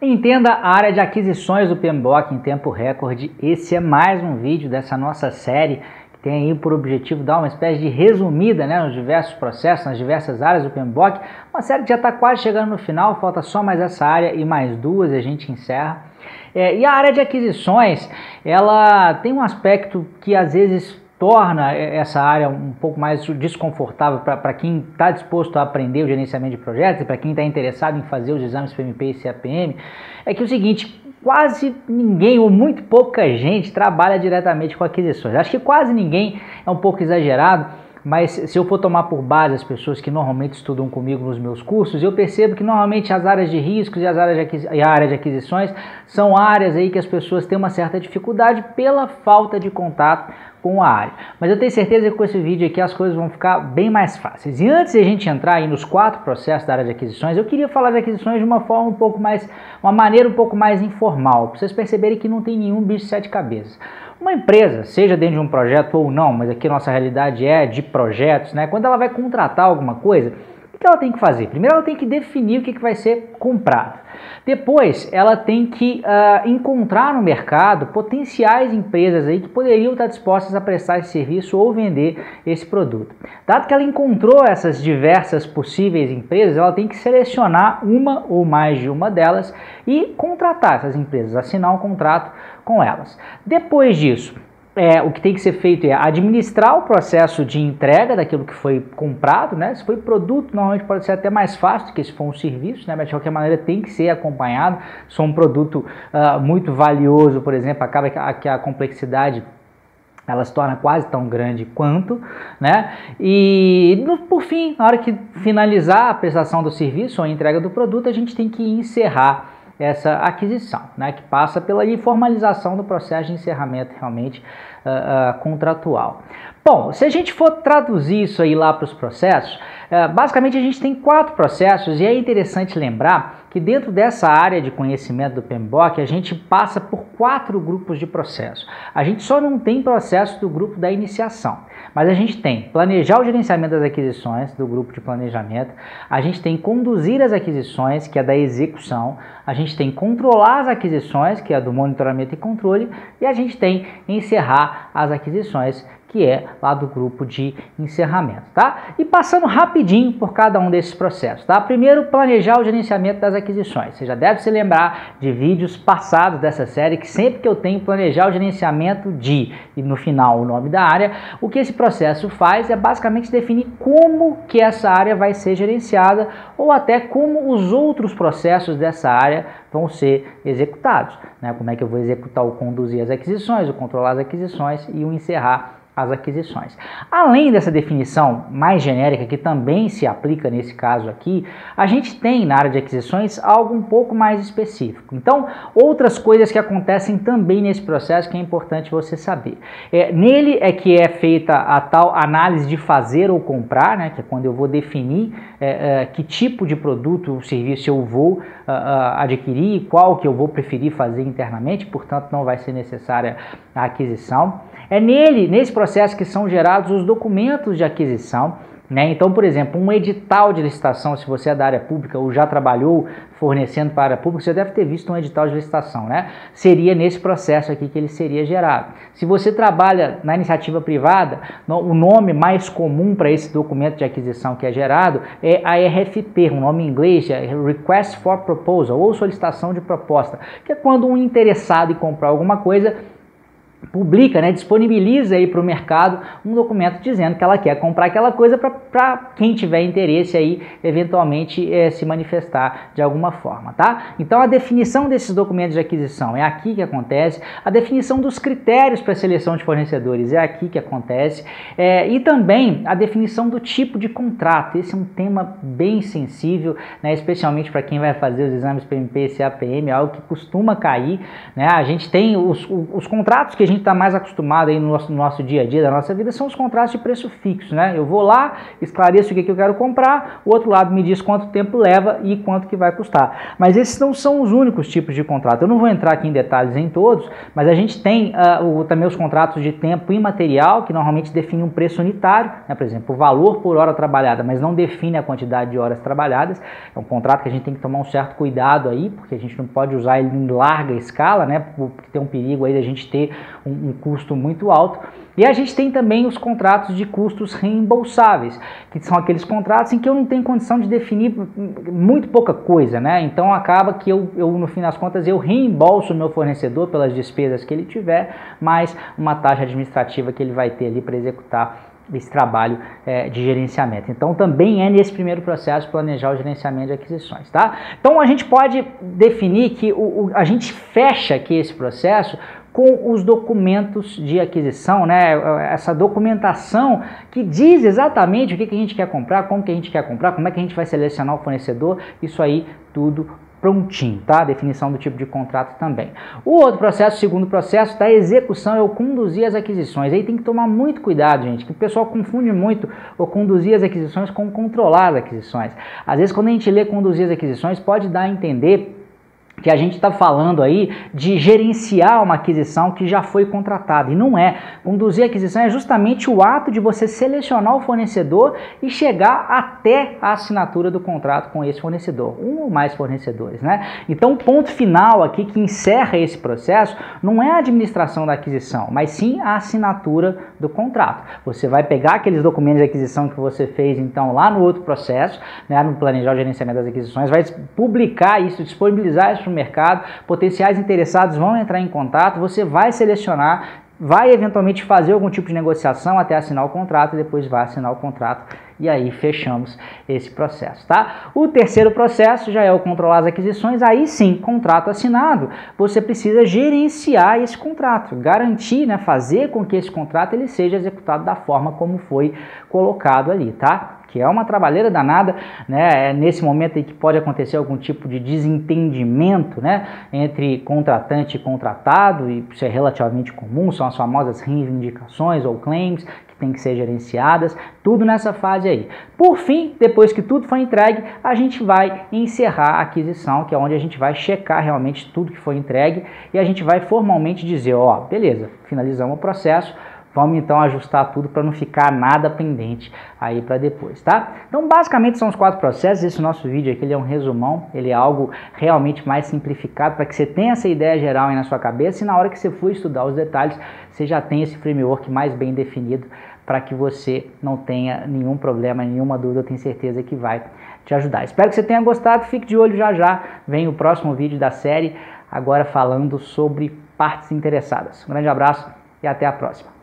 Entenda a área de aquisições do PMBOK em tempo recorde. Esse é mais um vídeo dessa nossa série que tem aí por objetivo dar uma espécie de resumida né, nos diversos processos, nas diversas áreas do PMBOK. Uma série que já está quase chegando no final, falta só mais essa área e mais duas e a gente encerra. É, e a área de aquisições, ela tem um aspecto que às vezes torna essa área um pouco mais desconfortável para quem está disposto a aprender o gerenciamento de projetos e para quem está interessado em fazer os exames PMP e CAPM, é que é o seguinte, quase ninguém ou muito pouca gente trabalha diretamente com aquisições. Acho que quase ninguém é um pouco exagerado, mas se eu for tomar por base as pessoas que normalmente estudam comigo nos meus cursos, eu percebo que normalmente as áreas de riscos e as áreas de e a área de aquisições são áreas aí que as pessoas têm uma certa dificuldade pela falta de contato com a área. Mas eu tenho certeza que com esse vídeo aqui as coisas vão ficar bem mais fáceis. E antes de a gente entrar aí nos quatro processos da área de aquisições, eu queria falar de aquisições de uma forma um pouco mais, uma maneira um pouco mais informal, para vocês perceberem que não tem nenhum bicho de sete cabeças. Uma empresa, seja dentro de um projeto ou não, mas aqui a nossa realidade é de projetos, né? Quando ela vai contratar alguma coisa, o que ela tem que fazer? Primeiro, ela tem que definir o que vai ser comprado. Depois, ela tem que uh, encontrar no mercado potenciais empresas aí que poderiam estar dispostas a prestar esse serviço ou vender esse produto. Dado que ela encontrou essas diversas possíveis empresas, ela tem que selecionar uma ou mais de uma delas e contratar essas empresas, assinar um contrato com elas. Depois disso, é, o que tem que ser feito é administrar o processo de entrega daquilo que foi comprado, né? Se foi produto, normalmente pode ser até mais fácil do que se for um serviço, né? Mas de qualquer maneira tem que ser acompanhado. Se for um produto uh, muito valioso, por exemplo, acaba que a, que a complexidade ela se torna quase tão grande quanto, né? E por fim, na hora que finalizar a prestação do serviço ou a entrega do produto, a gente tem que encerrar essa aquisição, né, que passa pela informalização do processo de encerramento realmente uh, contratual. Bom, se a gente for traduzir isso aí lá para os processos, uh, basicamente a gente tem quatro processos e é interessante lembrar que dentro dessa área de conhecimento do PMBOK a gente passa por quatro grupos de processos. A gente só não tem processo do grupo da iniciação. Mas a gente tem planejar o gerenciamento das aquisições, do grupo de planejamento, a gente tem conduzir as aquisições, que é da execução, a gente tem controlar as aquisições, que é do monitoramento e controle, e a gente tem encerrar as aquisições, que é lá do grupo de encerramento, tá? E passando rapidinho por cada um desses processos, tá? Primeiro, planejar o gerenciamento das aquisições. Você já deve se lembrar de vídeos passados dessa série que sempre que eu tenho planejar o gerenciamento de e no final o nome da área, o que esse processo faz é basicamente definir como que essa área vai ser gerenciada ou até como os outros processos dessa área vão ser executados, né? Como é que eu vou executar o conduzir as aquisições, o controlar as aquisições e o encerrar as aquisições. Além dessa definição mais genérica, que também se aplica nesse caso aqui, a gente tem na área de aquisições algo um pouco mais específico. Então, outras coisas que acontecem também nesse processo que é importante você saber. É, nele é que é feita a tal análise de fazer ou comprar, né, que é quando eu vou definir é, é, que tipo de produto ou serviço eu vou uh, uh, adquirir, qual que eu vou preferir fazer internamente, portanto não vai ser necessária a aquisição. É nele, nesse processo que são gerados os documentos de aquisição. Né? Então, por exemplo, um edital de licitação, se você é da área pública ou já trabalhou fornecendo para a área pública, você deve ter visto um edital de licitação, né? Seria nesse processo aqui que ele seria gerado. Se você trabalha na iniciativa privada, o nome mais comum para esse documento de aquisição que é gerado é a RFP, um nome em inglês é Request for Proposal ou solicitação de proposta, que é quando um interessado em comprar alguma coisa publica, né, disponibiliza aí para o mercado um documento dizendo que ela quer comprar aquela coisa para quem tiver interesse aí eventualmente é, se manifestar de alguma forma, tá? Então a definição desses documentos de aquisição é aqui que acontece, a definição dos critérios para seleção de fornecedores é aqui que acontece é, e também a definição do tipo de contrato. Esse é um tema bem sensível, né, especialmente para quem vai fazer os exames PMP e CAPM, é algo que costuma cair, né? A gente tem os, os contratos que gente está mais acostumado aí no nosso, no nosso dia a dia da nossa vida são os contratos de preço fixo, né? Eu vou lá, esclareço o que, que eu quero comprar, o outro lado me diz quanto tempo leva e quanto que vai custar. Mas esses não são os únicos tipos de contrato. Eu não vou entrar aqui em detalhes em todos, mas a gente tem uh, o, também os contratos de tempo imaterial, que normalmente define um preço unitário, né? por exemplo, o valor por hora trabalhada, mas não define a quantidade de horas trabalhadas. É um contrato que a gente tem que tomar um certo cuidado aí, porque a gente não pode usar ele em larga escala, né? Porque tem um perigo aí da gente ter um, um custo muito alto. E a gente tem também os contratos de custos reembolsáveis, que são aqueles contratos em que eu não tenho condição de definir muito pouca coisa, né? Então acaba que eu, eu no fim das contas, eu reembolso o meu fornecedor pelas despesas que ele tiver, mais uma taxa administrativa que ele vai ter ali para executar esse trabalho é, de gerenciamento. Então também é nesse primeiro processo planejar o gerenciamento de aquisições, tá? Então a gente pode definir que o, o, a gente fecha aqui esse processo com os documentos de aquisição, né? Essa documentação que diz exatamente o que, que a gente quer comprar, como que a gente quer comprar, como é que a gente vai selecionar o fornecedor, isso aí tudo prontinho, tá? Definição do tipo de contrato também. O outro processo, o segundo processo da execução é o conduzir as aquisições. Aí tem que tomar muito cuidado, gente, que o pessoal confunde muito o conduzir as aquisições com controlar as aquisições. Às vezes quando a gente lê conduzir as aquisições pode dar a entender que a gente está falando aí de gerenciar uma aquisição que já foi contratada. E não é. Conduzir a aquisição é justamente o ato de você selecionar o fornecedor e chegar até a assinatura do contrato com esse fornecedor, um ou mais fornecedores. Né? Então, o ponto final aqui que encerra esse processo não é a administração da aquisição, mas sim a assinatura do contrato. Você vai pegar aqueles documentos de aquisição que você fez então lá no outro processo, né, no planejar o gerenciamento das aquisições, vai publicar isso, disponibilizar isso no mercado, potenciais interessados vão entrar em contato, você vai selecionar, vai eventualmente fazer algum tipo de negociação até assinar o contrato e depois vai assinar o contrato e aí fechamos esse processo, tá? O terceiro processo já é o controlar as aquisições, aí sim, contrato assinado, você precisa gerenciar esse contrato, garantir, né, fazer com que esse contrato ele seja executado da forma como foi colocado ali, tá? Que é uma trabalheira danada, né? É nesse momento em que pode acontecer algum tipo de desentendimento, né, entre contratante e contratado, e isso é relativamente comum, são as famosas reivindicações ou claims que têm que ser gerenciadas, tudo nessa fase aí. Por fim, depois que tudo foi entregue, a gente vai encerrar a aquisição, que é onde a gente vai checar realmente tudo que foi entregue e a gente vai formalmente dizer, ó, beleza, finalizamos o processo, Vamos então ajustar tudo para não ficar nada pendente aí para depois, tá? Então, basicamente são os quatro processos. Esse nosso vídeo aqui ele é um resumão, ele é algo realmente mais simplificado para que você tenha essa ideia geral aí na sua cabeça e na hora que você for estudar os detalhes, você já tem esse framework mais bem definido para que você não tenha nenhum problema, nenhuma dúvida, eu tenho certeza que vai te ajudar. Espero que você tenha gostado, fique de olho já já, vem o próximo vídeo da série, agora falando sobre partes interessadas. Um grande abraço e até a próxima.